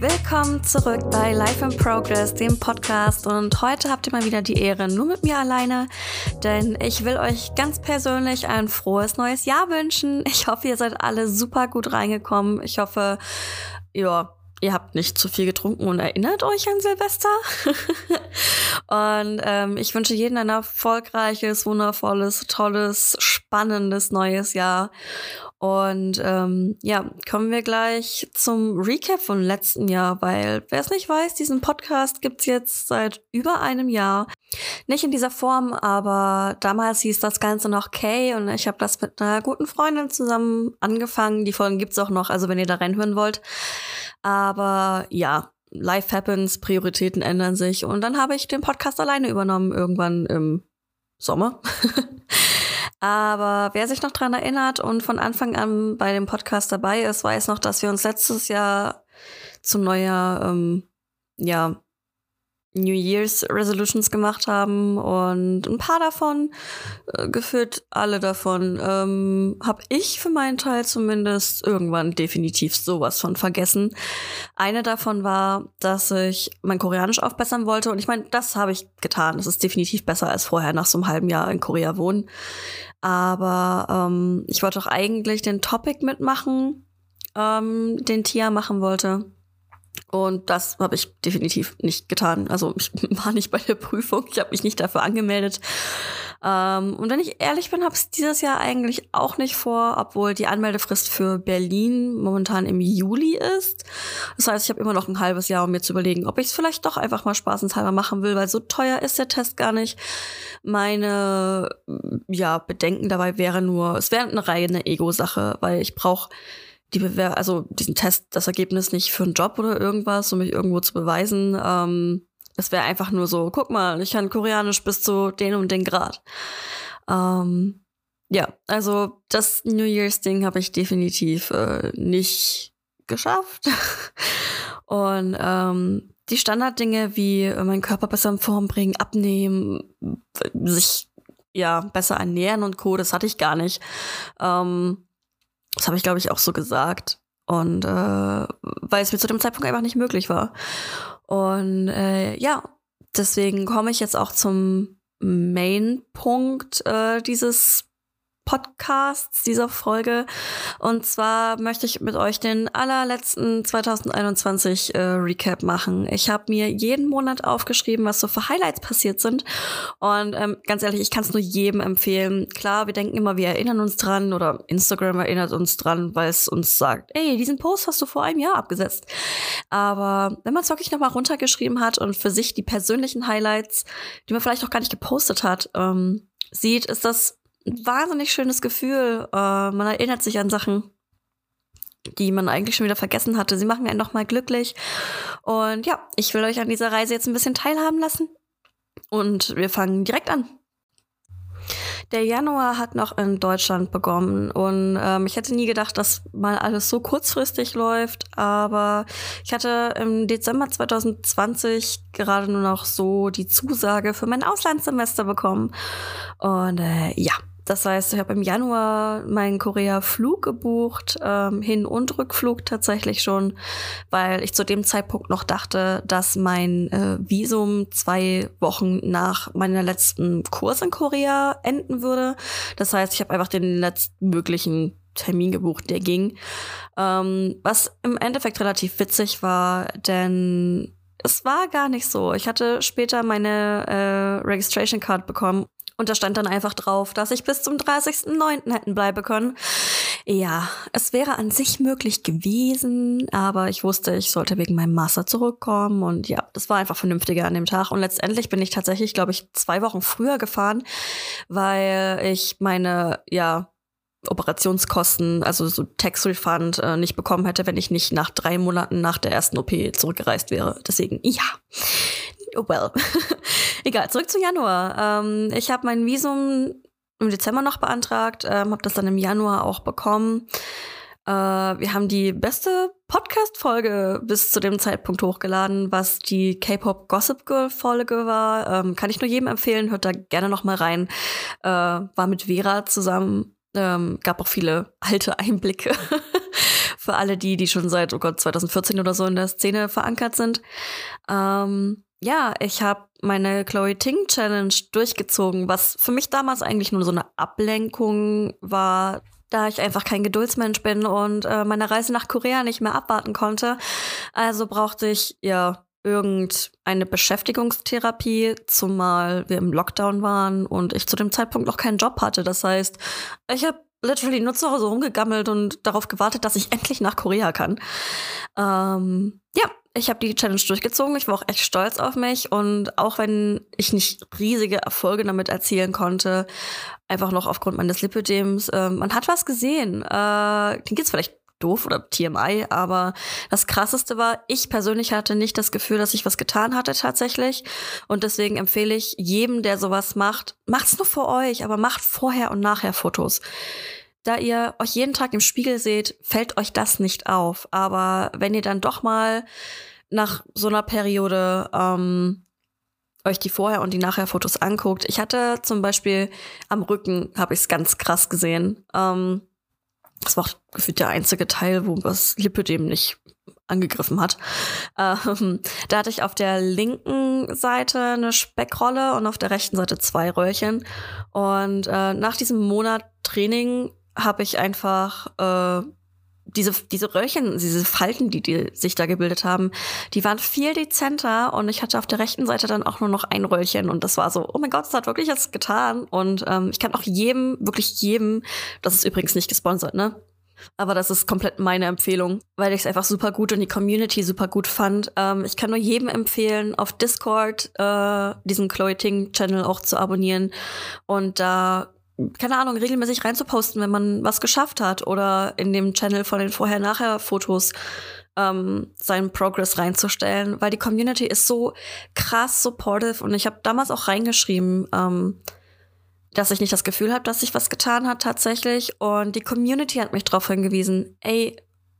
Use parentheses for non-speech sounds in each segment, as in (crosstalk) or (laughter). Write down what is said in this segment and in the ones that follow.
Willkommen zurück bei Life in Progress, dem Podcast. Und heute habt ihr mal wieder die Ehre nur mit mir alleine, denn ich will euch ganz persönlich ein frohes neues Jahr wünschen. Ich hoffe, ihr seid alle super gut reingekommen. Ich hoffe, ja, ihr habt nicht zu viel getrunken und erinnert euch an Silvester. (laughs) und ähm, ich wünsche jedem ein erfolgreiches, wundervolles, tolles, spannendes neues Jahr. Und ähm, ja, kommen wir gleich zum Recap von letzten Jahr, weil wer es nicht weiß, diesen Podcast gibt's jetzt seit über einem Jahr. Nicht in dieser Form, aber damals hieß das Ganze noch Kay und ich habe das mit einer guten Freundin zusammen angefangen. Die Folgen gibt's auch noch, also wenn ihr da reinhören wollt. Aber ja, Life happens, Prioritäten ändern sich und dann habe ich den Podcast alleine übernommen irgendwann im Sommer. (laughs) Aber wer sich noch dran erinnert und von Anfang an bei dem Podcast dabei ist, weiß noch, dass wir uns letztes Jahr zu neuer, ähm, ja, New Year's Resolutions gemacht haben und ein paar davon, äh, gefühlt alle davon, ähm, habe ich für meinen Teil zumindest irgendwann definitiv sowas von vergessen. Eine davon war, dass ich mein Koreanisch aufbessern wollte und ich meine, das habe ich getan. Das ist definitiv besser als vorher nach so einem halben Jahr in Korea wohnen. Aber ähm, ich wollte auch eigentlich den Topic mitmachen, ähm, den Tia machen wollte. Und das habe ich definitiv nicht getan. Also ich (laughs) war nicht bei der Prüfung, ich habe mich nicht dafür angemeldet. Ähm, und wenn ich ehrlich bin, habe ich dieses Jahr eigentlich auch nicht vor, obwohl die Anmeldefrist für Berlin momentan im Juli ist. Das heißt, ich habe immer noch ein halbes Jahr, um mir zu überlegen, ob ich es vielleicht doch einfach mal spaßenshalber machen will, weil so teuer ist der Test gar nicht. Meine ja, Bedenken dabei wäre nur, es wäre eine reine Ego-Sache, weil ich brauche die Bewer also diesen Test, das Ergebnis nicht für einen Job oder irgendwas, um mich irgendwo zu beweisen. Ähm, es wäre einfach nur so, guck mal, ich kann Koreanisch bis zu den und den Grad. Ähm, ja, also das New Year's Ding habe ich definitiv äh, nicht geschafft. (laughs) und ähm, die Standarddinge wie äh, meinen Körper besser in Form bringen, abnehmen, sich ja besser ernähren und Co. Das hatte ich gar nicht. Ähm, das habe ich, glaube ich, auch so gesagt. Und äh, weil es mir zu dem Zeitpunkt einfach nicht möglich war. Und äh, ja, deswegen komme ich jetzt auch zum Main-Punkt äh, dieses Podcasts dieser Folge. Und zwar möchte ich mit euch den allerletzten 2021 äh, Recap machen. Ich habe mir jeden Monat aufgeschrieben, was so für Highlights passiert sind. Und ähm, ganz ehrlich, ich kann es nur jedem empfehlen. Klar, wir denken immer, wir erinnern uns dran oder Instagram erinnert uns dran, weil es uns sagt, ey, diesen Post hast du vor einem Jahr abgesetzt. Aber wenn man es wirklich nochmal runtergeschrieben hat und für sich die persönlichen Highlights, die man vielleicht auch gar nicht gepostet hat, ähm, sieht, ist das wahnsinnig schönes Gefühl. Äh, man erinnert sich an Sachen, die man eigentlich schon wieder vergessen hatte. Sie machen einen nochmal glücklich. Und ja, ich will euch an dieser Reise jetzt ein bisschen teilhaben lassen. Und wir fangen direkt an. Der Januar hat noch in Deutschland begonnen und ähm, ich hätte nie gedacht, dass mal alles so kurzfristig läuft, aber ich hatte im Dezember 2020 gerade nur noch so die Zusage für mein Auslandssemester bekommen und äh, ja, das heißt, ich habe im Januar meinen Korea-Flug gebucht, ähm, Hin- und Rückflug tatsächlich schon, weil ich zu dem Zeitpunkt noch dachte, dass mein äh, Visum zwei Wochen nach meiner letzten Kurs in Korea enden würde. Das heißt, ich habe einfach den letzten möglichen Termin gebucht, der ging. Ähm, was im Endeffekt relativ witzig war, denn es war gar nicht so. Ich hatte später meine äh, Registration Card bekommen und da stand dann einfach drauf, dass ich bis zum 30.09. hätten bleiben können. Ja, es wäre an sich möglich gewesen, aber ich wusste, ich sollte wegen meinem Master zurückkommen und ja, das war einfach vernünftiger an dem Tag. Und letztendlich bin ich tatsächlich, glaube ich, zwei Wochen früher gefahren, weil ich meine, ja, Operationskosten, also so Tax Refund, äh, nicht bekommen hätte, wenn ich nicht nach drei Monaten nach der ersten OP zurückgereist wäre. Deswegen, ja, well. (laughs) Egal, zurück zu Januar. Ähm, ich habe mein Visum im Dezember noch beantragt, ähm, habe das dann im Januar auch bekommen. Äh, wir haben die beste Podcast-Folge bis zu dem Zeitpunkt hochgeladen, was die K-Pop Gossip Girl-Folge war. Ähm, kann ich nur jedem empfehlen, hört da gerne noch mal rein. Äh, war mit Vera zusammen, ähm, gab auch viele alte Einblicke (laughs) für alle die, die schon seit, oh Gott, 2014 oder so in der Szene verankert sind. Ähm, ja, ich habe meine Chloe Ting Challenge durchgezogen, was für mich damals eigentlich nur so eine Ablenkung war, da ich einfach kein Geduldsmensch bin und äh, meine Reise nach Korea nicht mehr abwarten konnte. Also brauchte ich ja irgendeine Beschäftigungstherapie, zumal wir im Lockdown waren und ich zu dem Zeitpunkt noch keinen Job hatte. Das heißt, ich habe literally nur zu Hause rumgegammelt und darauf gewartet, dass ich (laughs) endlich nach Korea kann. Ähm, ja, ich habe die Challenge durchgezogen. Ich war auch echt stolz auf mich. Und auch wenn ich nicht riesige Erfolge damit erzielen konnte, einfach noch aufgrund meines Lipödems, äh, man hat was gesehen. Äh, den geht's vielleicht doof oder TMI, aber das krasseste war, ich persönlich hatte nicht das Gefühl, dass ich was getan hatte tatsächlich. Und deswegen empfehle ich jedem, der sowas macht, macht's nur für euch, aber macht vorher und nachher Fotos. Da ihr euch jeden Tag im Spiegel seht, fällt euch das nicht auf. Aber wenn ihr dann doch mal nach so einer Periode ähm, euch die Vorher- und die Nachher-Fotos anguckt. Ich hatte zum Beispiel am Rücken, habe ich es ganz krass gesehen. Ähm, das war gefühlt der einzige Teil, wo das Lipödem nicht angegriffen hat. Ähm, da hatte ich auf der linken Seite eine Speckrolle und auf der rechten Seite zwei Röhrchen. Und äh, nach diesem Monat Training habe ich einfach äh, diese, diese Röhrchen, diese Falten, die, die sich da gebildet haben, die waren viel dezenter und ich hatte auf der rechten Seite dann auch nur noch ein Röllchen und das war so, oh mein Gott, das hat wirklich jetzt getan und ähm, ich kann auch jedem, wirklich jedem, das ist übrigens nicht gesponsert, ne? Aber das ist komplett meine Empfehlung, weil ich es einfach super gut und die Community super gut fand. Ähm, ich kann nur jedem empfehlen, auf Discord äh, diesen Chloe Ting Channel auch zu abonnieren und da keine Ahnung, regelmäßig reinzuposten, wenn man was geschafft hat oder in dem Channel von den Vorher-Nachher-Fotos ähm, seinen Progress reinzustellen, weil die Community ist so krass supportive und ich habe damals auch reingeschrieben, ähm, dass ich nicht das Gefühl habe, dass sich was getan hat tatsächlich und die Community hat mich darauf hingewiesen, ey,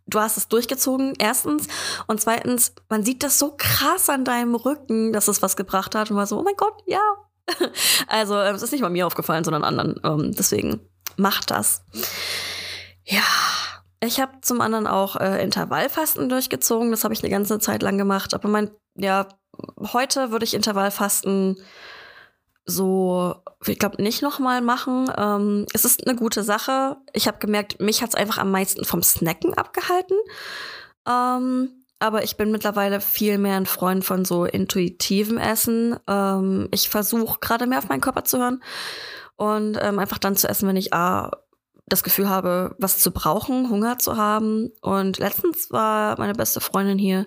du hast es durchgezogen, erstens. Und zweitens, man sieht das so krass an deinem Rücken, dass es was gebracht hat. Und war so, oh mein Gott, ja, (laughs) also ähm, es ist nicht mal mir aufgefallen, sondern anderen. Ähm, deswegen macht das. Ja, ich habe zum anderen auch äh, Intervallfasten durchgezogen. Das habe ich eine ganze Zeit lang gemacht. Aber mein, ja, heute würde ich Intervallfasten so, ich glaube, nicht nochmal machen. Ähm, es ist eine gute Sache. Ich habe gemerkt, mich hat es einfach am meisten vom Snacken abgehalten. Ähm, aber ich bin mittlerweile viel mehr ein Freund von so intuitivem Essen. Ähm, ich versuche gerade mehr auf meinen Körper zu hören und ähm, einfach dann zu essen, wenn ich ah, das Gefühl habe, was zu brauchen, Hunger zu haben. Und letztens war meine beste Freundin hier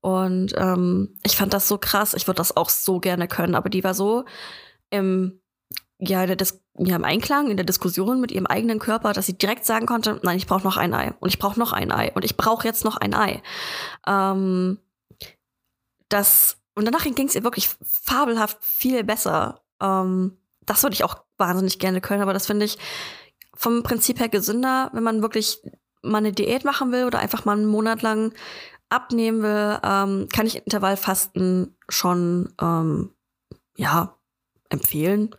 und ähm, ich fand das so krass. Ich würde das auch so gerne können, aber die war so im ja, in ja, im Einklang, in der Diskussion mit ihrem eigenen Körper, dass sie direkt sagen konnte, nein, ich brauche noch ein Ei und ich brauche noch ein Ei und ich brauche jetzt noch ein Ei. Ähm, das, und danach ging es ihr wirklich fabelhaft viel besser. Ähm, das würde ich auch wahnsinnig gerne können, aber das finde ich vom Prinzip her gesünder, wenn man wirklich mal eine Diät machen will oder einfach mal einen Monat lang abnehmen will, ähm, kann ich Intervallfasten schon ähm, ja empfehlen.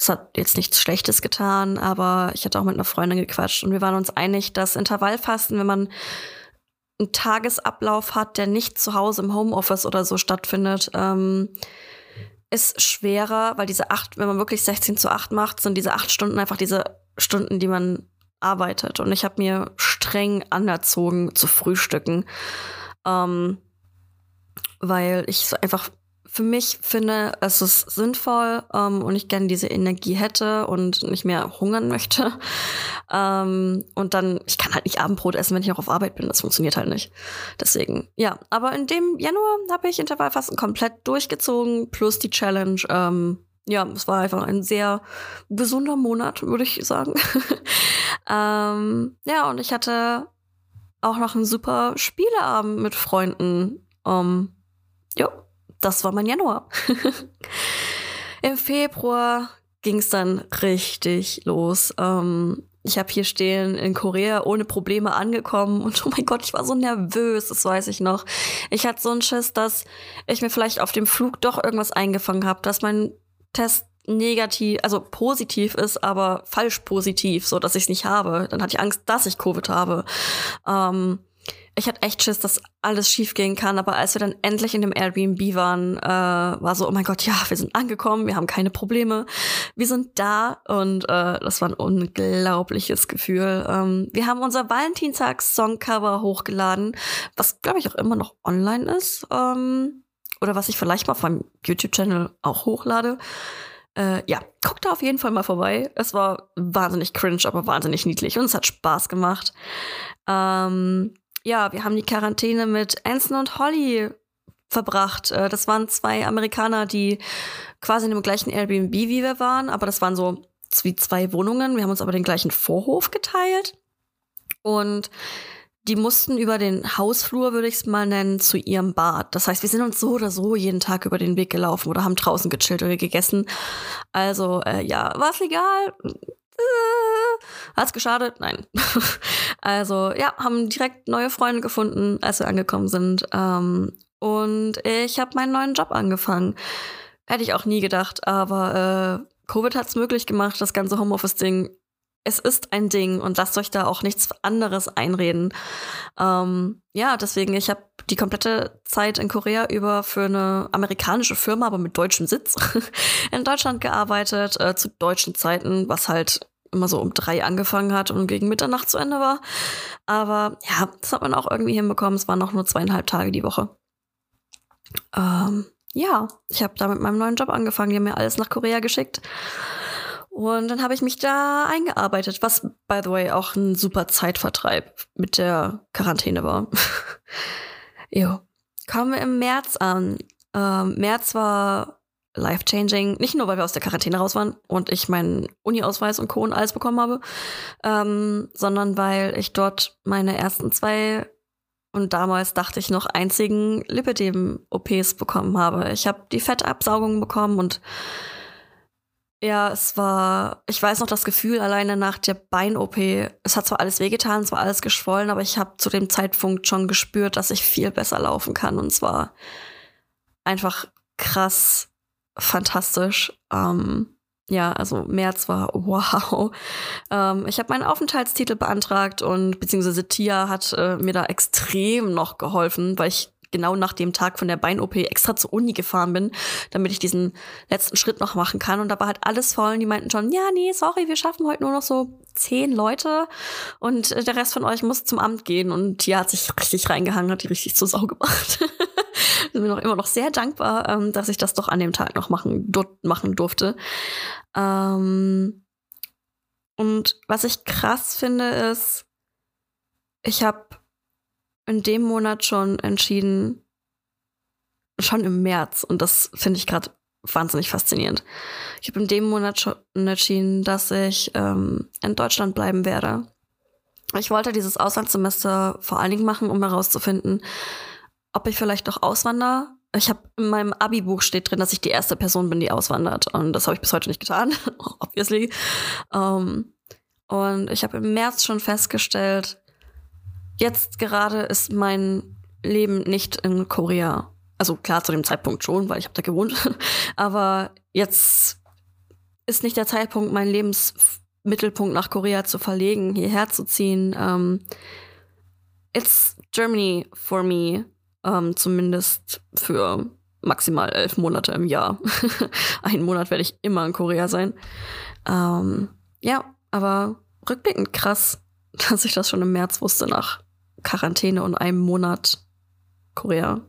Es hat jetzt nichts Schlechtes getan, aber ich hatte auch mit einer Freundin gequatscht und wir waren uns einig, dass Intervallfasten, wenn man einen Tagesablauf hat, der nicht zu Hause im Homeoffice oder so stattfindet, ähm, ist schwerer, weil diese acht, wenn man wirklich 16 zu 8 macht, sind diese acht Stunden einfach diese Stunden, die man arbeitet. Und ich habe mir streng anerzogen zu frühstücken, ähm, weil ich einfach für mich finde, es ist sinnvoll ähm, und ich gerne diese Energie hätte und nicht mehr hungern möchte. (laughs) Ähm, und dann, ich kann halt nicht Abendbrot essen, wenn ich noch auf Arbeit bin. Das funktioniert halt nicht. Deswegen, ja. Aber in dem Januar habe ich Intervallfasten komplett durchgezogen, plus die Challenge. Ähm, ja, es war einfach ein sehr gesunder Monat, würde ich sagen. (laughs) ähm, ja, und ich hatte auch noch einen super Spieleabend mit Freunden. Um, ja, das war mein Januar. (laughs) Im Februar ging es dann richtig los. Ähm, ich habe hier stehen in Korea ohne Probleme angekommen und oh mein Gott, ich war so nervös, das weiß ich noch. Ich hatte so einen Schiss, dass ich mir vielleicht auf dem Flug doch irgendwas eingefangen habe, dass mein Test negativ, also positiv ist, aber falsch positiv, so dass ich es nicht habe. Dann hatte ich Angst, dass ich Covid habe. Ähm, ich hatte echt Schiss, dass alles schief gehen kann, aber als wir dann endlich in dem Airbnb waren, äh, war so, oh mein Gott, ja, wir sind angekommen, wir haben keine Probleme, wir sind da und äh, das war ein unglaubliches Gefühl. Ähm, wir haben unser Valentinstags-Songcover hochgeladen, was glaube ich auch immer noch online ist ähm, oder was ich vielleicht mal auf meinem YouTube-Channel auch hochlade. Äh, ja, guckt da auf jeden Fall mal vorbei. Es war wahnsinnig cringe, aber wahnsinnig niedlich und es hat Spaß gemacht. Ähm, ja, wir haben die Quarantäne mit Anson und Holly verbracht. Äh, das waren zwei Amerikaner, die quasi in dem gleichen Airbnb wie wir waren, aber das waren so wie zwei Wohnungen. Wir haben uns aber den gleichen Vorhof geteilt. Und die mussten über den Hausflur, würde ich es mal nennen, zu ihrem Bad. Das heißt, wir sind uns so oder so jeden Tag über den Weg gelaufen oder haben draußen gechillt oder gegessen. Also, äh, ja, war es legal? Äh, hat's geschadet? Nein. (laughs) also, ja, haben direkt neue Freunde gefunden, als wir angekommen sind. Ähm, und ich habe meinen neuen Job angefangen. Hätte ich auch nie gedacht, aber äh, Covid hat's möglich gemacht, das ganze Homeoffice-Ding es ist ein Ding und lasst euch da auch nichts anderes einreden. Ähm, ja, deswegen, ich habe die komplette Zeit in Korea über für eine amerikanische Firma, aber mit deutschem Sitz, (laughs) in Deutschland gearbeitet, äh, zu deutschen Zeiten, was halt immer so um drei angefangen hat und gegen Mitternacht zu Ende war. Aber ja, das hat man auch irgendwie hinbekommen. Es waren noch nur zweieinhalb Tage die Woche. Ähm, ja, ich habe da mit meinem neuen Job angefangen. Die haben mir alles nach Korea geschickt. Und dann habe ich mich da eingearbeitet, was, by the way, auch ein super Zeitvertreib mit der Quarantäne war. (laughs) jo. Kommen wir im März an. Ähm, März war life-changing. Nicht nur, weil wir aus der Quarantäne raus waren und ich meinen Uni-Ausweis und Co. und alles bekommen habe, ähm, sondern weil ich dort meine ersten zwei und damals dachte ich noch einzigen Lipidem-OPs bekommen habe. Ich habe die Fettabsaugung bekommen und ja, es war, ich weiß noch das Gefühl alleine nach der Bein-OP. Es hat zwar alles wehgetan, es war alles geschwollen, aber ich habe zu dem Zeitpunkt schon gespürt, dass ich viel besser laufen kann. Und zwar einfach krass, fantastisch. Ähm, ja, also März war (laughs) wow. Ähm, ich habe meinen Aufenthaltstitel beantragt und beziehungsweise Tia hat äh, mir da extrem noch geholfen, weil ich genau nach dem Tag von der Bein-OP extra zur Uni gefahren bin, damit ich diesen letzten Schritt noch machen kann. Und da war halt alles voll und die meinten schon, ja, nee, sorry, wir schaffen heute nur noch so zehn Leute und äh, der Rest von euch muss zum Amt gehen. Und die hat sich richtig reingehangen, hat die richtig zur Sau gemacht. (laughs) bin mir noch immer noch sehr dankbar, ähm, dass ich das doch an dem Tag noch machen, dort machen durfte. Ähm, und was ich krass finde, ist, ich habe in dem Monat schon entschieden, schon im März, und das finde ich gerade wahnsinnig faszinierend. Ich habe in dem Monat schon entschieden, dass ich ähm, in Deutschland bleiben werde. Ich wollte dieses Auslandssemester vor allen Dingen machen, um herauszufinden, ob ich vielleicht doch auswandere. Ich habe in meinem Abi-Buch steht drin, dass ich die erste Person bin, die auswandert. Und das habe ich bis heute nicht getan, (laughs) obviously. Um, ähm, und ich habe im März schon festgestellt, Jetzt gerade ist mein Leben nicht in Korea. Also klar, zu dem Zeitpunkt schon, weil ich habe da gewohnt. (laughs) Aber jetzt ist nicht der Zeitpunkt, meinen Lebensmittelpunkt nach Korea zu verlegen, hierher zu ziehen. Um, ähm, it's Germany for me, um, ähm, zumindest für maximal elf Monate im Jahr. (laughs) Einen Monat werde ich immer in Korea sein. Um, ähm, ja, aber rückblickend krass, (laughs) dass ich das schon im März wusste nach Quarantäne und einem Monat Korea.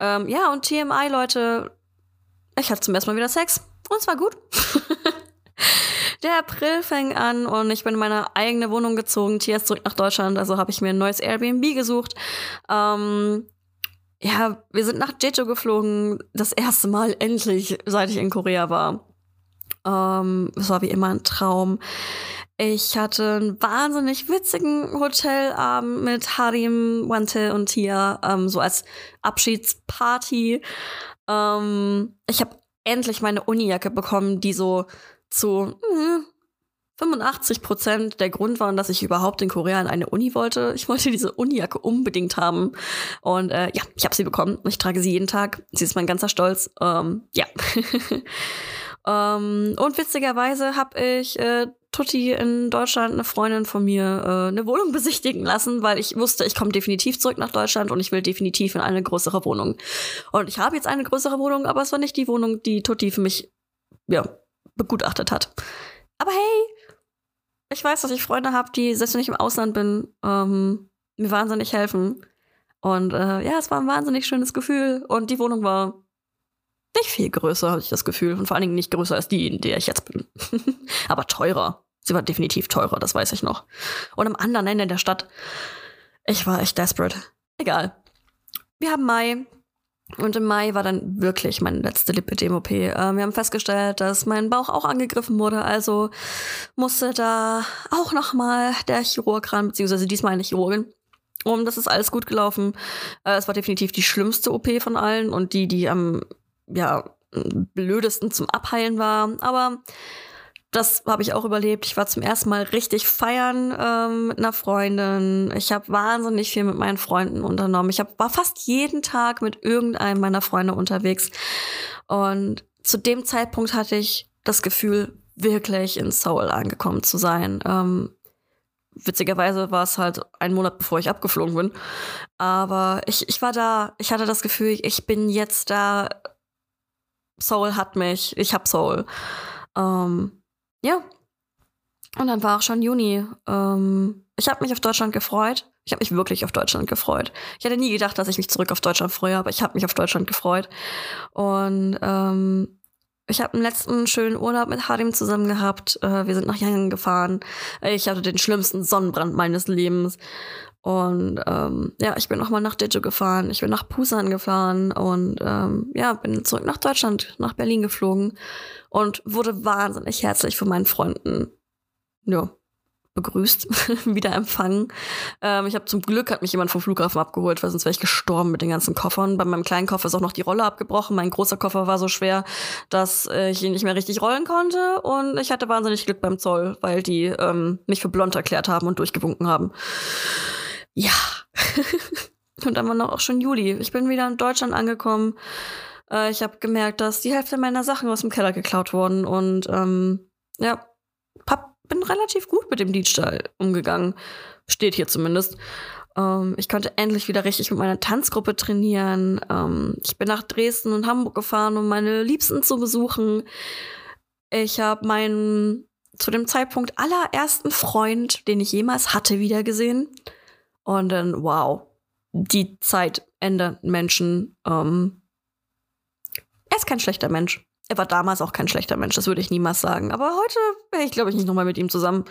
Ähm, ja, und TMI, Leute, ich hatte zum ersten Mal wieder Sex. Und es war gut. (laughs) Der April fing an und ich bin in meine eigene Wohnung gezogen. Ist zurück nach Deutschland, also habe ich mir ein neues Airbnb gesucht. Ähm, ja, wir sind nach Jeju geflogen. Das erste Mal endlich, seit ich in Korea war. Ähm, es war wie immer ein Traum. Ich hatte einen wahnsinnig witzigen Hotelabend mit Harim, Wante und Tia, ähm, so als Abschiedsparty. Ähm, ich habe endlich meine Unijacke bekommen, die so zu mh, 85 Prozent der Grund waren, dass ich überhaupt in Korea in eine Uni wollte. Ich wollte diese Unijacke unbedingt haben. Und äh, ja, ich habe sie bekommen. Ich trage sie jeden Tag. Sie ist mein ganzer Stolz. Ähm, ja. (laughs) Ähm, und witzigerweise habe ich äh, Tutti in Deutschland, eine Freundin von mir, äh, eine Wohnung (laughs) besichtigen lassen, weil ich wusste, ich komme definitiv zurück nach Deutschland und ich will definitiv in eine größere Wohnung. Und ich habe jetzt eine größere Wohnung, aber es war nicht die Wohnung, die Tutti für mich ja, begutachtet hat. Aber hey, ich weiß, dass ich Freunde habe, die, selbst wenn ich im Ausland bin, ähm, mir wahnsinnig helfen. Und äh, ja, es war ein wahnsinnig schönes Gefühl. Und die Wohnung war nicht viel größer, habe ich das Gefühl. Und vor allen Dingen nicht größer als die, in der ich jetzt bin. (laughs) Aber teurer. Sie war definitiv teurer, das weiß ich noch. Und am anderen Ende der Stadt. Ich war echt desperate. Egal. Wir haben Mai. Und im Mai war dann wirklich meine letzte Lipidem-OP. Äh, wir haben festgestellt, dass mein Bauch auch angegriffen wurde, also musste da auch nochmal der Chirurg ran, beziehungsweise diesmal eine Chirurgin. Und das ist alles gut gelaufen. Äh, es war definitiv die schlimmste OP von allen und die, die am ja, blödesten zum Abheilen war. Aber das habe ich auch überlebt. Ich war zum ersten Mal richtig feiern ähm, mit einer Freundin. Ich habe wahnsinnig viel mit meinen Freunden unternommen. Ich hab, war fast jeden Tag mit irgendeinem meiner Freunde unterwegs. Und zu dem Zeitpunkt hatte ich das Gefühl, wirklich in Seoul angekommen zu sein. Ähm, witzigerweise war es halt ein Monat bevor ich abgeflogen bin. Aber ich, ich war da, ich hatte das Gefühl, ich bin jetzt da. Soul hat mich, ich hab Soul. Ähm, ja. Und dann war auch schon Juni. Ähm, ich habe mich auf Deutschland gefreut. Ich habe mich wirklich auf Deutschland gefreut. Ich hätte nie gedacht, dass ich mich zurück auf Deutschland freue, aber ich habe mich auf Deutschland gefreut. Und ähm, ich habe einen letzten schönen Urlaub mit Hadim zusammen gehabt. Äh, wir sind nach Yangon gefahren. Ich hatte den schlimmsten Sonnenbrand meines Lebens. Und ähm, ja, ich bin nochmal nach Dijo gefahren. Ich bin nach Busan gefahren und ähm, ja, bin zurück nach Deutschland, nach Berlin geflogen und wurde wahnsinnig herzlich von meinen Freunden ja, begrüßt, (laughs) wieder empfangen. Ähm, ich habe zum Glück hat mich jemand vom Flughafen abgeholt, weil sonst wäre ich gestorben mit den ganzen Koffern. Bei meinem kleinen Koffer ist auch noch die Rolle abgebrochen. Mein großer Koffer war so schwer, dass äh, ich ihn nicht mehr richtig rollen konnte. Und ich hatte wahnsinnig Glück beim Zoll, weil die ähm, mich für blond erklärt haben und durchgewunken haben. Ja. (laughs) und dann war noch auch schon Juli. Ich bin wieder in Deutschland angekommen. Äh, ich habe gemerkt, dass die Hälfte meiner Sachen aus dem Keller geklaut wurden. Und ähm, ja, Papp bin relativ gut mit dem Diebstahl umgegangen. Steht hier zumindest. Ähm, ich konnte endlich wieder richtig mit meiner Tanzgruppe trainieren. Ähm, ich bin nach Dresden und Hamburg gefahren, um meine Liebsten zu besuchen. Ich habe meinen zu dem Zeitpunkt allerersten Freund, den ich jemals hatte, wiedergesehen. Und dann, wow, die Zeit ändert Menschen. Ähm, er ist kein schlechter Mensch. Er war damals auch kein schlechter Mensch, das würde ich niemals sagen. Aber heute wäre ich, glaube ich, nicht nochmal mit ihm zusammen.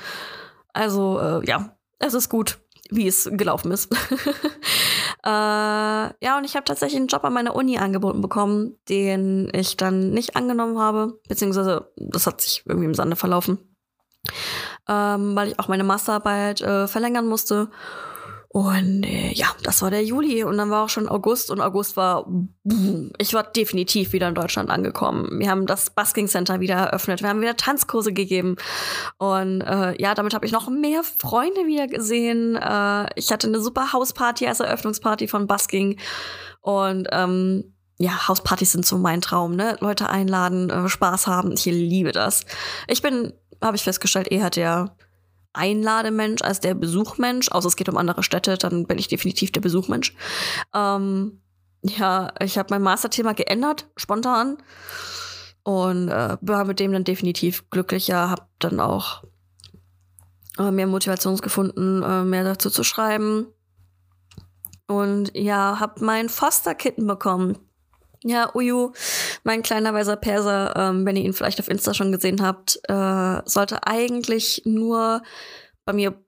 Also, äh, ja, es ist gut, wie es gelaufen ist. (laughs) äh, ja, und ich habe tatsächlich einen Job an meiner Uni angeboten bekommen, den ich dann nicht angenommen habe, beziehungsweise das hat sich irgendwie im Sande verlaufen, ähm, weil ich auch meine Masterarbeit äh, verlängern musste. Und äh, ja, das war der Juli und dann war auch schon August und August war, ich war definitiv wieder in Deutschland angekommen. Wir haben das Busking Center wieder eröffnet, wir haben wieder Tanzkurse gegeben und äh, ja, damit habe ich noch mehr Freunde wieder gesehen. Äh, ich hatte eine super Hausparty als Eröffnungsparty von Busking und ähm, ja, Hauspartys sind so mein Traum, ne? Leute einladen, äh, Spaß haben, ich liebe das. Ich bin, habe ich festgestellt, eher der Einlademensch als der Besuchmensch, außer es geht um andere Städte, dann bin ich definitiv der Besuchmensch. Ähm, ja, ich habe mein Masterthema geändert, spontan. Und äh, war mit dem dann definitiv glücklicher, habe dann auch äh, mehr Motivation gefunden, äh, mehr dazu zu schreiben. Und ja, habe mein Foster-Kitten bekommen. Ja, Uyu, mein kleiner weißer Perser, ähm, wenn ihr ihn vielleicht auf Insta schon gesehen habt, äh, sollte eigentlich nur bei mir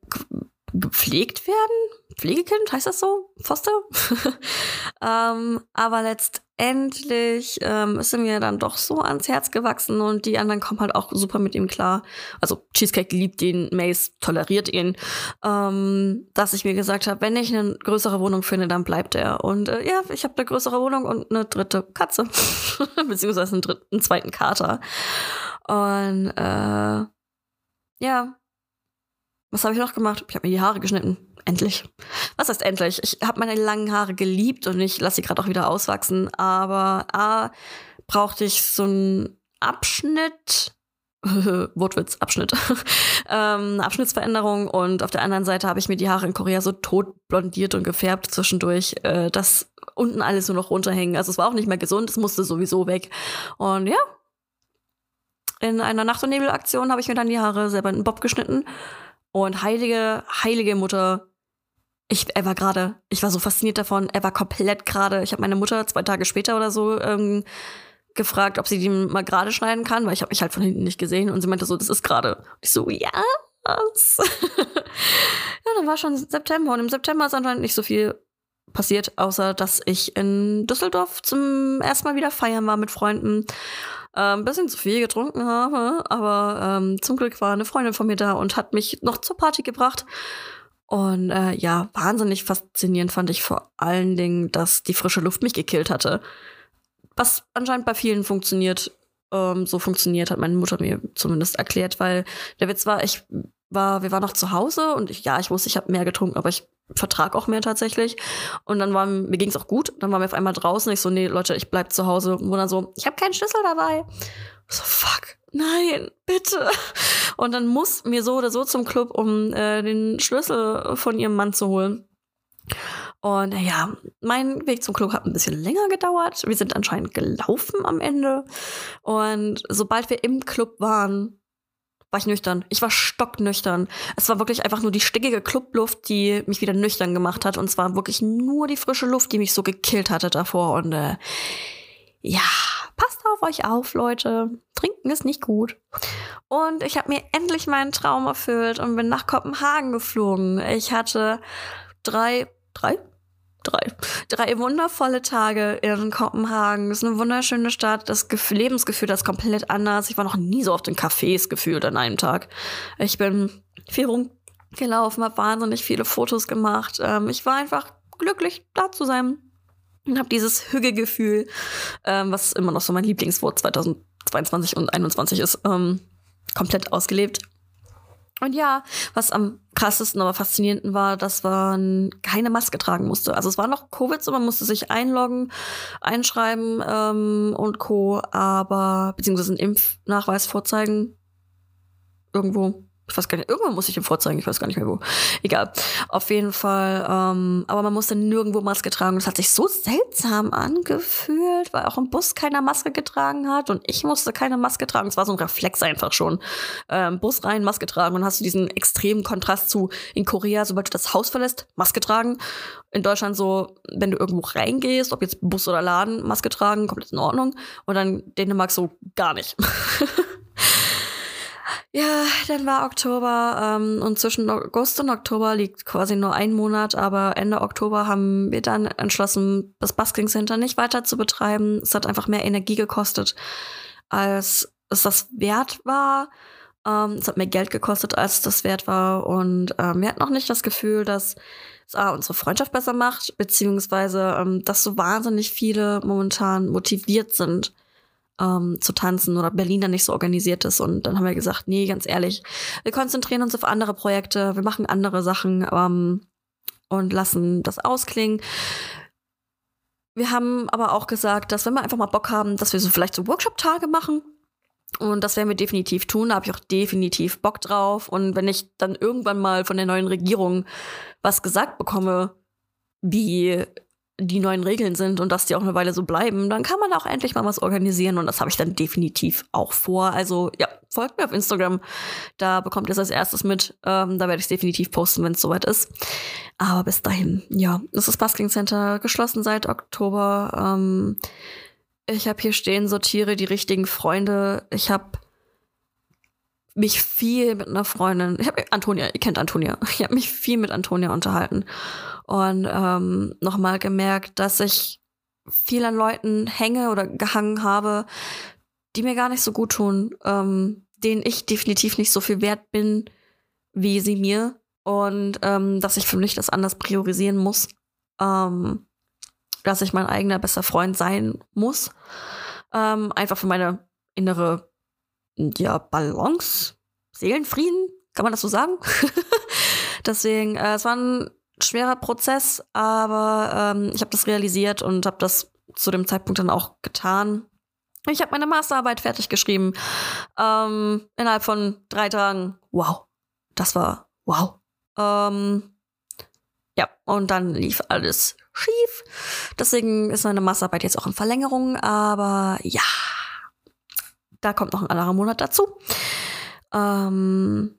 gepflegt werden. Pflegekind, heißt das so? Foster? (laughs) ähm, aber letztendlich ähm, ist er mir dann doch so ans Herz gewachsen und die anderen kommen halt auch super mit ihm klar. Also Cheesecake liebt ihn, Mace toleriert ihn, ähm, dass ich mir gesagt habe, wenn ich eine größere Wohnung finde, dann bleibt er. Und äh, ja, ich habe eine größere Wohnung und eine dritte Katze, (laughs) beziehungsweise einen, dritten, einen zweiten Kater. Und äh, ja, was habe ich noch gemacht? Ich habe mir die Haare geschnitten. Endlich. Was heißt endlich? Ich habe meine langen Haare geliebt und ich lasse sie gerade auch wieder auswachsen. Aber A, brauchte ich so ein Abschnitt, (laughs) Wortwitz, Abschnitt, (laughs) ähm, Abschnittsveränderung und auf der anderen Seite habe ich mir die Haare in Korea so tot blondiert und gefärbt zwischendurch, äh, dass unten alles nur noch runterhängen. Also es war auch nicht mehr gesund, es musste sowieso weg. Und ja, in einer Nacht- und Nebelaktion habe ich mir dann die Haare selber in den Bob geschnitten. Und heilige, heilige Mutter, ich, er war gerade, ich war so fasziniert davon, er war komplett gerade. Ich habe meine Mutter zwei Tage später oder so ähm, gefragt, ob sie die mal gerade schneiden kann, weil ich habe mich halt von hinten nicht gesehen und sie meinte so, das ist gerade. Ich so, ja, was? (laughs) ja, dann war schon September und im September ist anscheinend nicht so viel passiert, außer dass ich in Düsseldorf zum ersten Mal wieder feiern war mit Freunden. Ein ähm, bisschen zu viel getrunken habe, aber ähm, zum Glück war eine Freundin von mir da und hat mich noch zur Party gebracht. Und äh, ja, wahnsinnig faszinierend fand ich vor allen Dingen, dass die frische Luft mich gekillt hatte. Was anscheinend bei vielen funktioniert, ähm, so funktioniert, hat meine Mutter mir zumindest erklärt, weil der Witz war, ich war, wir waren noch zu Hause und ich, ja, ich wusste, ich habe mehr getrunken, aber ich vertrag auch mehr tatsächlich. Und dann war mir ging es auch gut. Dann waren wir auf einmal draußen. Ich so, nee, Leute, ich bleib zu Hause. Und dann so, ich habe keinen Schlüssel dabei. So, fuck, nein, bitte. Und dann muss mir so oder so zum Club, um äh, den Schlüssel von ihrem Mann zu holen. Und ja, mein Weg zum Club hat ein bisschen länger gedauert. Wir sind anscheinend gelaufen am Ende. Und sobald wir im Club waren, war ich nüchtern. Ich war stocknüchtern. Es war wirklich einfach nur die stickige Clubluft, die mich wieder nüchtern gemacht hat. Und es war wirklich nur die frische Luft, die mich so gekillt hatte davor. Und äh, ja, passt auf euch auf, Leute. Trinken ist nicht gut. Und ich habe mir endlich meinen Traum erfüllt und bin nach Kopenhagen geflogen. Ich hatte drei, drei? Drei. Drei wundervolle Tage in Kopenhagen. Es ist eine wunderschöne Stadt. Das Ge Lebensgefühl das ist komplett anders. Ich war noch nie so auf den Cafés gefühlt an einem Tag. Ich bin viel rumgelaufen, habe wahnsinnig viele Fotos gemacht. Ähm, ich war einfach glücklich, da zu sein. Und habe dieses Hügegefühl, ähm, was immer noch so mein Lieblingswort 2022 und 2021 ist, ähm, komplett ausgelebt. Und ja, was am krassesten, aber faszinierenden war, dass man keine Maske tragen musste. Also es war noch Covid, so man musste sich einloggen, einschreiben ähm, und Co. Aber beziehungsweise einen Impfnachweis vorzeigen irgendwo ich weiß gar nicht, irgendwann muss ich ihm vorzeigen, ich weiß gar nicht mehr wo. Egal. Auf jeden Fall, ähm, aber man musste nirgendwo Maske tragen. Das hat sich so seltsam angefühlt, weil auch im Bus keiner Maske getragen hat und ich musste keine Maske tragen. Es war so ein Reflex einfach schon. Ähm, Bus rein, Maske tragen und hast du diesen extremen Kontrast zu in Korea, sobald du das Haus verlässt, Maske tragen. In Deutschland so, wenn du irgendwo reingehst, ob jetzt Bus oder Laden, Maske tragen, komplett in Ordnung. Und dann Dänemark so gar nicht. (laughs) Ja, dann war Oktober ähm, und zwischen August und Oktober liegt quasi nur ein Monat, aber Ende Oktober haben wir dann entschlossen, das Busking Center nicht weiter zu betreiben. Es hat einfach mehr Energie gekostet, als es das wert war. Ähm, es hat mehr Geld gekostet, als das wert war und ähm, wir hatten auch nicht das Gefühl, dass es A, unsere Freundschaft besser macht, beziehungsweise ähm, dass so wahnsinnig viele momentan motiviert sind, ähm, zu tanzen oder Berlin dann nicht so organisiert ist. Und dann haben wir gesagt, nee, ganz ehrlich, wir konzentrieren uns auf andere Projekte, wir machen andere Sachen ähm, und lassen das ausklingen. Wir haben aber auch gesagt, dass wenn wir einfach mal Bock haben, dass wir so vielleicht so Workshop-Tage machen. Und das werden wir definitiv tun. Da habe ich auch definitiv Bock drauf. Und wenn ich dann irgendwann mal von der neuen Regierung was gesagt bekomme, wie die neuen Regeln sind und dass die auch eine Weile so bleiben, dann kann man auch endlich mal was organisieren und das habe ich dann definitiv auch vor. Also ja, folgt mir auf Instagram, da bekommt ihr es als erstes mit. Ähm, da werde ich es definitiv posten, wenn es soweit ist. Aber bis dahin, ja, das ist Basking Center geschlossen seit Oktober. Ähm, ich habe hier stehen, sortiere die richtigen Freunde. Ich habe mich viel mit einer Freundin, ich habe Antonia, ihr kennt Antonia, (laughs) ich habe mich viel mit Antonia unterhalten. Und ähm, nochmal gemerkt, dass ich viel an Leuten hänge oder gehangen habe, die mir gar nicht so gut tun, ähm, denen ich definitiv nicht so viel wert bin, wie sie mir. Und ähm, dass ich für mich das anders priorisieren muss, ähm, dass ich mein eigener bester Freund sein muss, ähm, einfach für meine innere ja Balance, Seelenfrieden, kann man das so sagen? (laughs) Deswegen, äh, es war ein schwerer Prozess, aber ähm, ich habe das realisiert und habe das zu dem Zeitpunkt dann auch getan. Ich habe meine Masterarbeit fertig geschrieben. Ähm, innerhalb von drei Tagen. Wow. Das war wow. Ähm, ja, und dann lief alles schief. Deswegen ist meine Masterarbeit jetzt auch in Verlängerung. Aber ja, da kommt noch ein anderer Monat dazu. Ähm,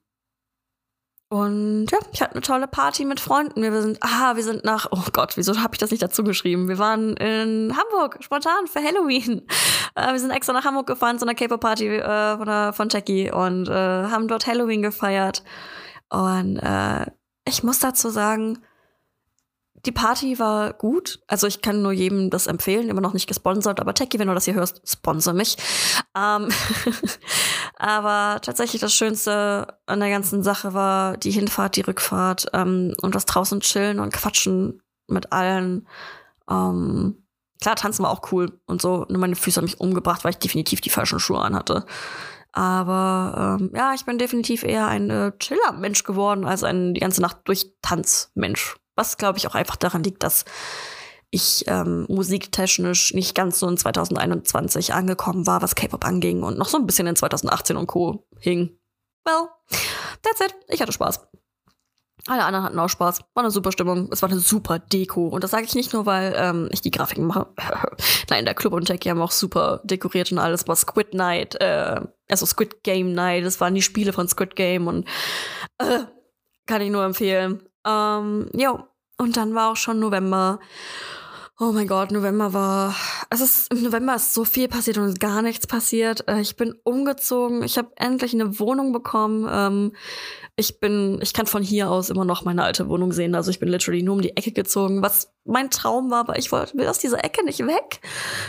und ja, ich hatte eine tolle Party mit Freunden. Wir sind, ah, wir sind nach, oh Gott, wieso habe ich das nicht dazu geschrieben? Wir waren in Hamburg, spontan für Halloween. Äh, wir sind extra nach Hamburg gefahren zu einer K-Pop-Party äh, von, von Jackie und äh, haben dort Halloween gefeiert. Und äh, ich muss dazu sagen, die Party war gut. Also ich kann nur jedem das empfehlen, immer noch nicht gesponsert, aber Techie, wenn du das hier hörst, sponsor mich. Ähm (laughs) aber tatsächlich das Schönste an der ganzen Sache war die Hinfahrt, die Rückfahrt ähm, und das draußen chillen und quatschen mit allen. Ähm klar, tanzen war auch cool und so. Nur meine Füße haben mich umgebracht, weil ich definitiv die falschen Schuhe anhatte. Aber ähm, ja, ich bin definitiv eher ein äh, Chiller-Mensch geworden als ein die ganze Nacht durch Tanz-Mensch. Was, glaube ich, auch einfach daran liegt, dass ich ähm, musiktechnisch nicht ganz so in 2021 angekommen war, was K-Pop anging und noch so ein bisschen in 2018 und Co. hing. Well, that's it. Ich hatte Spaß. Alle anderen hatten auch Spaß. War eine super Stimmung. Es war eine super Deko. Und das sage ich nicht nur, weil ähm, ich die Grafiken mache. (laughs) Nein, der Club und Jackie haben auch super dekoriert und alles. War Squid Night, äh, also Squid Game Night. Das waren die Spiele von Squid Game und äh, kann ich nur empfehlen. Ähm, jo. Und dann war auch schon November. Oh mein Gott, November war. Es ist im November ist so viel passiert und gar nichts passiert. Äh, ich bin umgezogen. Ich habe endlich eine Wohnung bekommen. Ähm, ich bin, ich kann von hier aus immer noch meine alte Wohnung sehen. Also ich bin literally nur um die Ecke gezogen, was mein Traum war, aber ich wollte, will aus dieser Ecke nicht weg.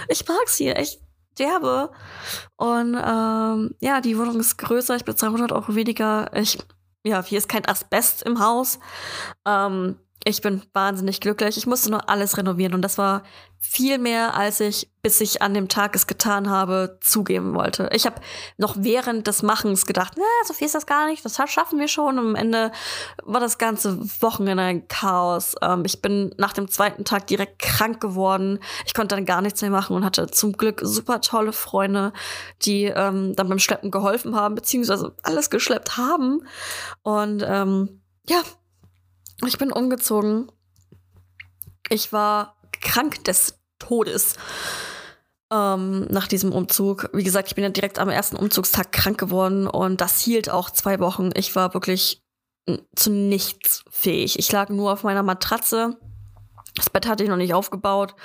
Ich mag's hier echt derbe. Und ähm, ja, die Wohnung ist größer. Ich bezahle 100 Euro weniger. Ich ja, hier ist kein Asbest im Haus. Ähm, ich bin wahnsinnig glücklich. Ich musste nur alles renovieren und das war viel mehr, als ich, bis ich an dem Tag es getan habe, zugeben wollte. Ich habe noch während des Machens gedacht, na, so viel ist das gar nicht, das schaffen wir schon. Und am Ende war das ganze Wochenende ein Chaos. Ähm, ich bin nach dem zweiten Tag direkt krank geworden. Ich konnte dann gar nichts mehr machen und hatte zum Glück super tolle Freunde, die ähm, dann beim Schleppen geholfen haben, beziehungsweise alles geschleppt haben. Und ähm, ja, ich bin umgezogen. Ich war krank des Todes ähm, nach diesem Umzug. Wie gesagt, ich bin ja direkt am ersten Umzugstag krank geworden und das hielt auch zwei Wochen. Ich war wirklich zu nichts fähig. Ich lag nur auf meiner Matratze. Das Bett hatte ich noch nicht aufgebaut.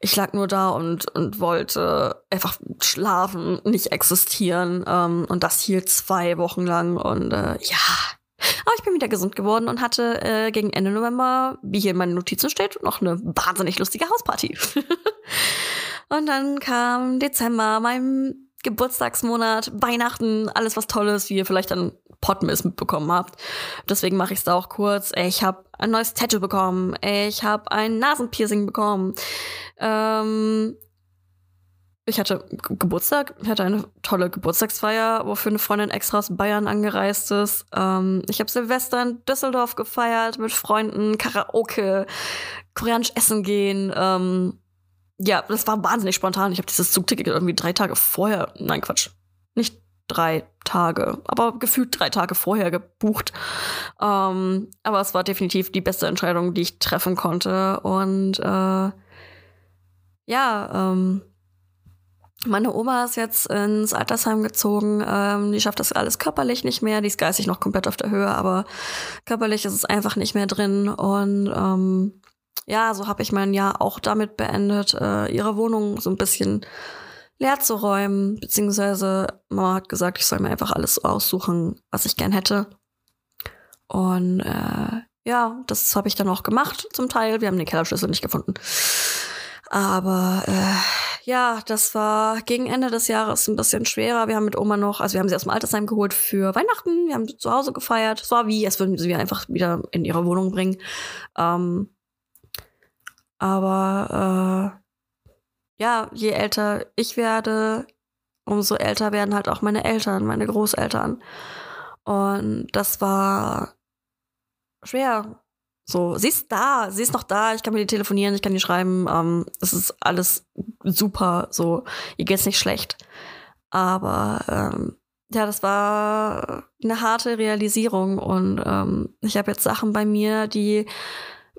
Ich lag nur da und, und wollte einfach schlafen, nicht existieren. Ähm, und das hielt zwei Wochen lang. Und äh, ja, aber ich bin wieder gesund geworden und hatte äh, gegen Ende November, wie hier in meinen Notizen steht, noch eine wahnsinnig lustige Hausparty. (laughs) und dann kam Dezember, mein Geburtstagsmonat, Weihnachten, alles was Tolles, wie ihr vielleicht an Podmiss mitbekommen habt. Deswegen mache ich es da auch kurz. Ich habe ein neues Tattoo bekommen. Ich habe ein Nasenpiercing bekommen. Ähm, ich hatte Geburtstag, ich hatte eine tolle Geburtstagsfeier, wofür eine Freundin extra aus Bayern angereist ist. Ähm, ich habe Silvester in Düsseldorf gefeiert mit Freunden, Karaoke, koreanisch essen gehen. Ähm, ja, das war wahnsinnig spontan. Ich habe dieses Zugticket irgendwie drei Tage vorher, nein Quatsch, nicht drei Tage, aber gefühlt drei Tage vorher gebucht. Ähm, aber es war definitiv die beste Entscheidung, die ich treffen konnte. Und äh, ja, ähm, meine Oma ist jetzt ins Altersheim gezogen. Ähm, die schafft das alles körperlich nicht mehr. Die ist geistig noch komplett auf der Höhe, aber körperlich ist es einfach nicht mehr drin. Und ähm, ja, so habe ich mein Jahr auch damit beendet, äh, ihre Wohnung so ein bisschen leer zu räumen. Beziehungsweise Mama hat gesagt, ich soll mir einfach alles aussuchen, was ich gern hätte. Und äh, ja, das habe ich dann auch gemacht zum Teil. Wir haben den Kellerschlüssel nicht gefunden. Aber äh, ja, das war gegen Ende des Jahres ein bisschen schwerer. Wir haben mit Oma noch, also wir haben sie aus dem Altersheim geholt für Weihnachten. Wir haben zu Hause gefeiert. Es war wie, als würden sie einfach wieder in ihre Wohnung bringen. Ähm, aber äh, ja, je älter ich werde, umso älter werden halt auch meine Eltern, meine Großeltern. Und das war schwer. So, sie ist da, sie ist noch da, ich kann mit ihr telefonieren, ich kann ihr schreiben. Ähm, es ist alles super, so, ihr geht's nicht schlecht. Aber ähm, ja, das war eine harte Realisierung und ähm, ich habe jetzt Sachen bei mir, die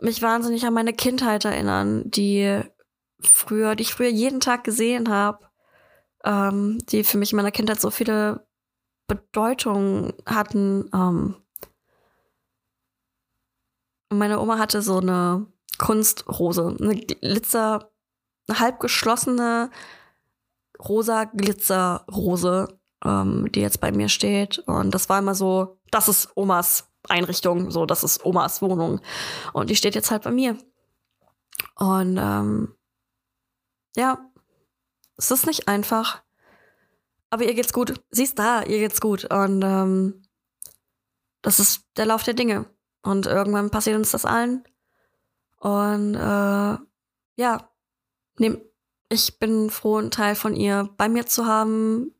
mich wahnsinnig an meine Kindheit erinnern, die früher, die ich früher jeden Tag gesehen habe, ähm, die für mich in meiner Kindheit so viele Bedeutungen hatten. Ähm, meine Oma hatte so eine Kunstrose, eine Glitzer, eine halb geschlossene rosa Glitzerrose, ähm, die jetzt bei mir steht. Und das war immer so, das ist Omas Einrichtung, so, das ist Omas Wohnung. Und die steht jetzt halt bei mir. Und ähm, ja, es ist nicht einfach. Aber ihr geht's gut. Sie ist da, ihr geht's gut. Und ähm, das ist der Lauf der Dinge. Und irgendwann passiert uns das allen. Und äh, ja, nehm, ich bin froh, einen Teil von ihr bei mir zu haben,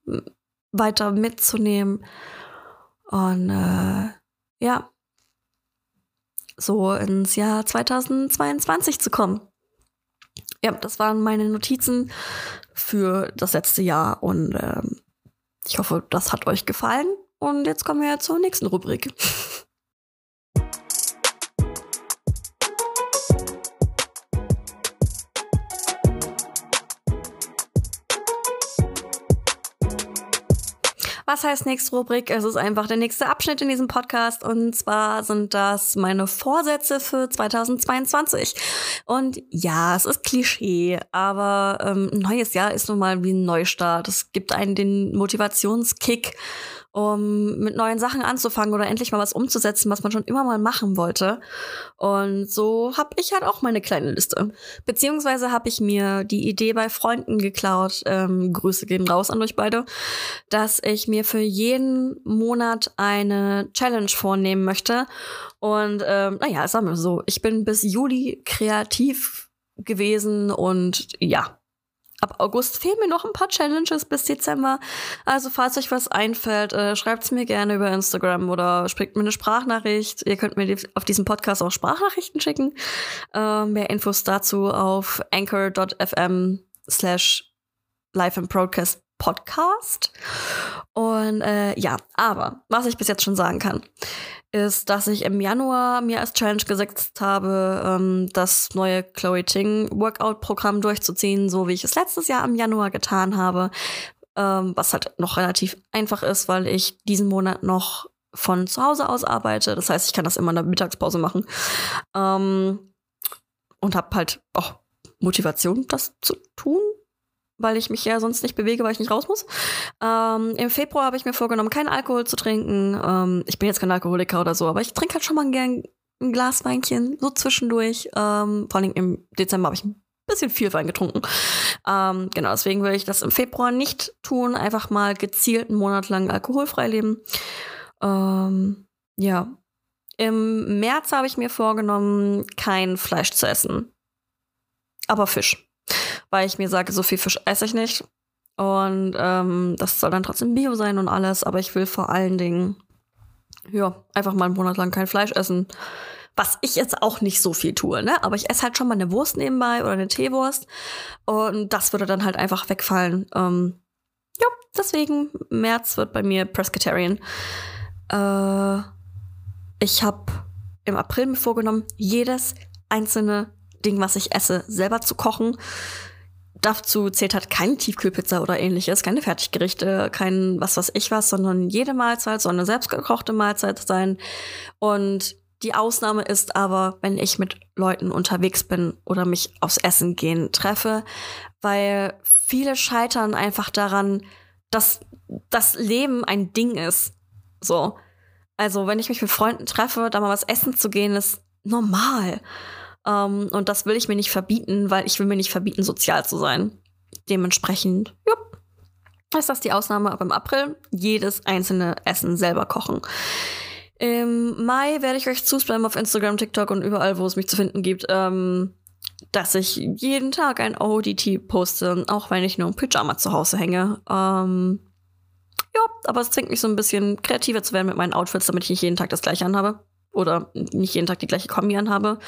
weiter mitzunehmen. Und äh, ja, so ins Jahr 2022 zu kommen. Ja, das waren meine Notizen für das letzte Jahr und ähm, ich hoffe, das hat euch gefallen. Und jetzt kommen wir zur nächsten Rubrik. (laughs) Was heißt nächste Rubrik? Es ist einfach der nächste Abschnitt in diesem Podcast und zwar sind das meine Vorsätze für 2022. Und ja, es ist Klischee, aber ähm, ein neues Jahr ist nun mal wie ein Neustart. Es gibt einen den Motivationskick um mit neuen Sachen anzufangen oder endlich mal was umzusetzen, was man schon immer mal machen wollte. Und so habe ich halt auch meine kleine Liste. Beziehungsweise habe ich mir die Idee bei Freunden geklaut, ähm, Grüße gehen raus an euch beide, dass ich mir für jeden Monat eine Challenge vornehmen möchte. Und ähm, naja, sagen wir so, ich bin bis Juli kreativ gewesen und ja, ab August fehlen mir noch ein paar Challenges bis Dezember. Also falls euch was einfällt, äh, schreibt es mir gerne über Instagram oder spricht mir eine Sprachnachricht. Ihr könnt mir auf diesem Podcast auch Sprachnachrichten schicken. Äh, mehr Infos dazu auf anchor.fm slash live and broadcast Podcast. Und äh, ja, aber was ich bis jetzt schon sagen kann, ist, dass ich im Januar mir als Challenge gesetzt habe, ähm, das neue Chloe Ting Workout-Programm durchzuziehen, so wie ich es letztes Jahr im Januar getan habe. Ähm, was halt noch relativ einfach ist, weil ich diesen Monat noch von zu Hause aus arbeite. Das heißt, ich kann das immer in der Mittagspause machen. Ähm, und habe halt auch Motivation, das zu tun weil ich mich ja sonst nicht bewege, weil ich nicht raus muss. Ähm, Im Februar habe ich mir vorgenommen, keinen Alkohol zu trinken. Ähm, ich bin jetzt kein Alkoholiker oder so, aber ich trinke halt schon mal gern ein Glas Weinchen, so zwischendurch. Ähm, vor allem im Dezember habe ich ein bisschen viel Wein getrunken. Ähm, genau, deswegen will ich das im Februar nicht tun. Einfach mal gezielt einen Monat lang alkoholfrei leben. Ähm, ja. Im März habe ich mir vorgenommen, kein Fleisch zu essen. Aber Fisch weil ich mir sage, so viel Fisch esse ich nicht. Und ähm, das soll dann trotzdem Bio sein und alles, aber ich will vor allen Dingen, ja, einfach mal einen Monat lang kein Fleisch essen. Was ich jetzt auch nicht so viel tue, ne? Aber ich esse halt schon mal eine Wurst nebenbei oder eine Teewurst. Und das würde dann halt einfach wegfallen. Ähm, ja, deswegen, März wird bei mir Presbyterian. Äh, ich habe im April mir vorgenommen, jedes einzelne Ding, was ich esse, selber zu kochen. Dazu zählt halt keine Tiefkühlpizza oder ähnliches, keine Fertiggerichte, kein was weiß ich was, sondern jede Mahlzeit soll eine selbstgekochte Mahlzeit sein. Und die Ausnahme ist aber, wenn ich mit Leuten unterwegs bin oder mich aufs Essen gehen treffe, weil viele scheitern einfach daran, dass das Leben ein Ding ist. So. Also, wenn ich mich mit Freunden treffe, da mal was essen zu gehen, ist normal. Ähm, und das will ich mir nicht verbieten, weil ich will mir nicht verbieten, sozial zu sein. Dementsprechend, ja, ist das die Ausnahme. Aber im April jedes einzelne Essen selber kochen. Im Mai werde ich euch zuspammen auf Instagram, TikTok und überall, wo es mich zu finden gibt, ähm, dass ich jeden Tag ein ODT poste, auch wenn ich nur im Pyjama zu Hause hänge. Ähm, ja, aber es zwingt mich so ein bisschen kreativer zu werden mit meinen Outfits, damit ich nicht jeden Tag das gleiche anhabe oder nicht jeden Tag die gleiche Kombi anhabe.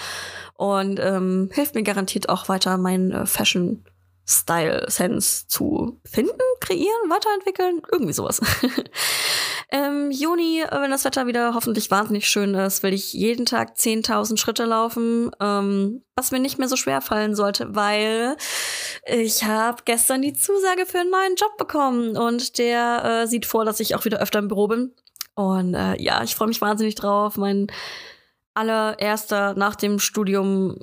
Und ähm, hilft mir garantiert auch weiter, mein äh, Fashion Style-Sense zu finden, kreieren, weiterentwickeln, irgendwie sowas. Im (laughs) Juni, wenn das Wetter wieder hoffentlich wahnsinnig schön ist, will ich jeden Tag 10.000 Schritte laufen, ähm, was mir nicht mehr so schwer fallen sollte, weil ich habe gestern die Zusage für einen neuen Job bekommen und der äh, sieht vor, dass ich auch wieder öfter im Büro bin. Und äh, ja, ich freue mich wahnsinnig drauf. Mein allererster nach dem Studium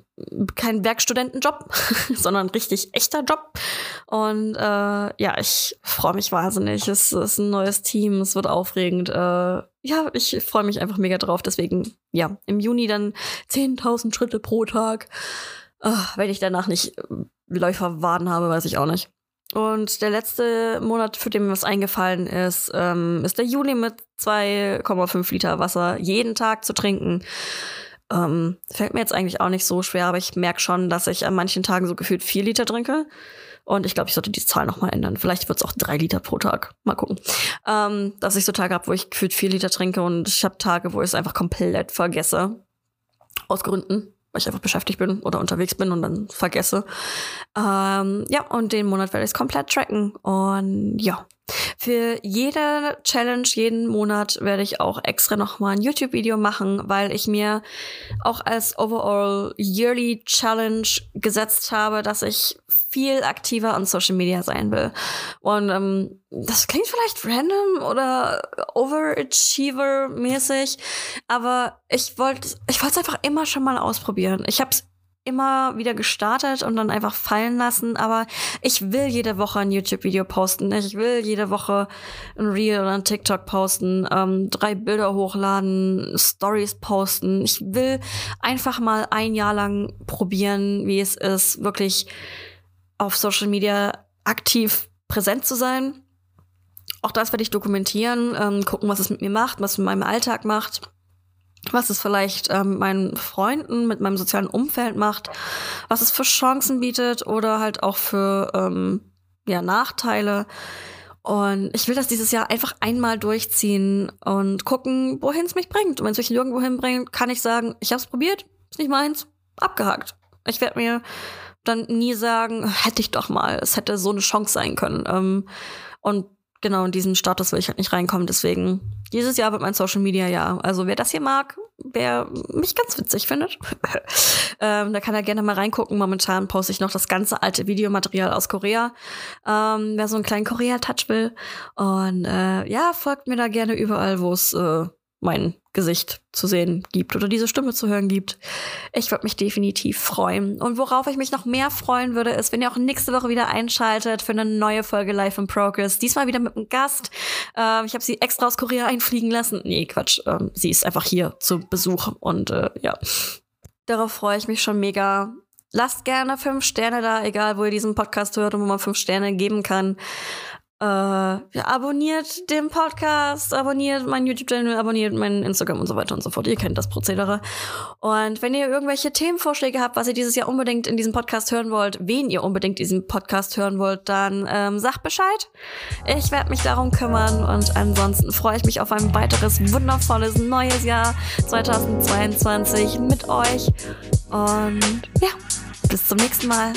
kein Werkstudentenjob, (laughs) sondern richtig echter Job. Und äh, ja, ich freue mich wahnsinnig. Es ist ein neues Team, es wird aufregend. Äh, ja, ich freue mich einfach mega drauf. Deswegen, ja, im Juni dann 10.000 Schritte pro Tag. Äh, wenn ich danach nicht Läuferwaden habe, weiß ich auch nicht. Und der letzte Monat, für den mir was eingefallen ist, ähm, ist der Juli mit 2,5 Liter Wasser jeden Tag zu trinken. Ähm, fällt mir jetzt eigentlich auch nicht so schwer, aber ich merke schon, dass ich an manchen Tagen so gefühlt 4 Liter trinke. Und ich glaube, ich sollte die Zahl nochmal ändern. Vielleicht wird es auch 3 Liter pro Tag. Mal gucken. Ähm, dass ich so Tage habe, wo ich gefühlt 4 Liter trinke und ich habe Tage, wo ich es einfach komplett vergesse. Aus Gründen weil ich einfach beschäftigt bin oder unterwegs bin und dann vergesse. Ähm, ja, und den Monat werde ich es komplett tracken. Und ja, für jede Challenge, jeden Monat werde ich auch extra nochmal ein YouTube-Video machen, weil ich mir auch als Overall Yearly Challenge gesetzt habe, dass ich viel aktiver an Social Media sein will. Und ähm, das klingt vielleicht random oder Overachiever-mäßig, aber ich wollte ich wollte es einfach immer schon mal ausprobieren. Ich habe es immer wieder gestartet und dann einfach fallen lassen, aber ich will jede Woche ein YouTube-Video posten. Ich will jede Woche ein Reel oder ein TikTok posten, ähm, drei Bilder hochladen, Stories posten. Ich will einfach mal ein Jahr lang probieren, wie es ist, wirklich auf Social Media aktiv präsent zu sein. Auch das werde ich dokumentieren, ähm, gucken, was es mit mir macht, was es mit meinem Alltag macht was es vielleicht ähm, meinen Freunden, mit meinem sozialen Umfeld macht, was es für Chancen bietet oder halt auch für ähm, ja, Nachteile. Und ich will das dieses Jahr einfach einmal durchziehen und gucken, wohin es mich bringt. Und wenn es mich nirgendwo hinbringt, kann ich sagen, ich habe es probiert, ist nicht meins, abgehakt. Ich werde mir dann nie sagen, hätte ich doch mal, es hätte so eine Chance sein können. Ähm, und genau in diesen Status will ich halt nicht reinkommen. Deswegen dieses Jahr wird mein Social Media ja. Also wer das hier mag, wer mich ganz witzig findet, (laughs) ähm, da kann er gerne mal reingucken. Momentan poste ich noch das ganze alte Videomaterial aus Korea. Ähm, wer so einen kleinen Korea-Touch will. Und äh, ja, folgt mir da gerne überall, wo es äh, mein Gesicht zu sehen gibt oder diese Stimme zu hören gibt. Ich würde mich definitiv freuen. Und worauf ich mich noch mehr freuen würde, ist, wenn ihr auch nächste Woche wieder einschaltet für eine neue Folge Life in Progress. Diesmal wieder mit einem Gast. Ähm, ich habe sie extra aus Korea einfliegen lassen. Nee, Quatsch. Ähm, sie ist einfach hier zu Besuch und äh, ja. Darauf freue ich mich schon mega. Lasst gerne fünf Sterne da, egal wo ihr diesen Podcast hört und wo man fünf Sterne geben kann. Äh, abonniert den Podcast, abonniert meinen YouTube-Channel, abonniert meinen Instagram und so weiter und so fort. Ihr kennt das Prozedere. Und wenn ihr irgendwelche Themenvorschläge habt, was ihr dieses Jahr unbedingt in diesem Podcast hören wollt, wen ihr unbedingt diesen Podcast hören wollt, dann ähm, sagt Bescheid. Ich werde mich darum kümmern und ansonsten freue ich mich auf ein weiteres wundervolles neues Jahr 2022 mit euch. Und ja, bis zum nächsten Mal.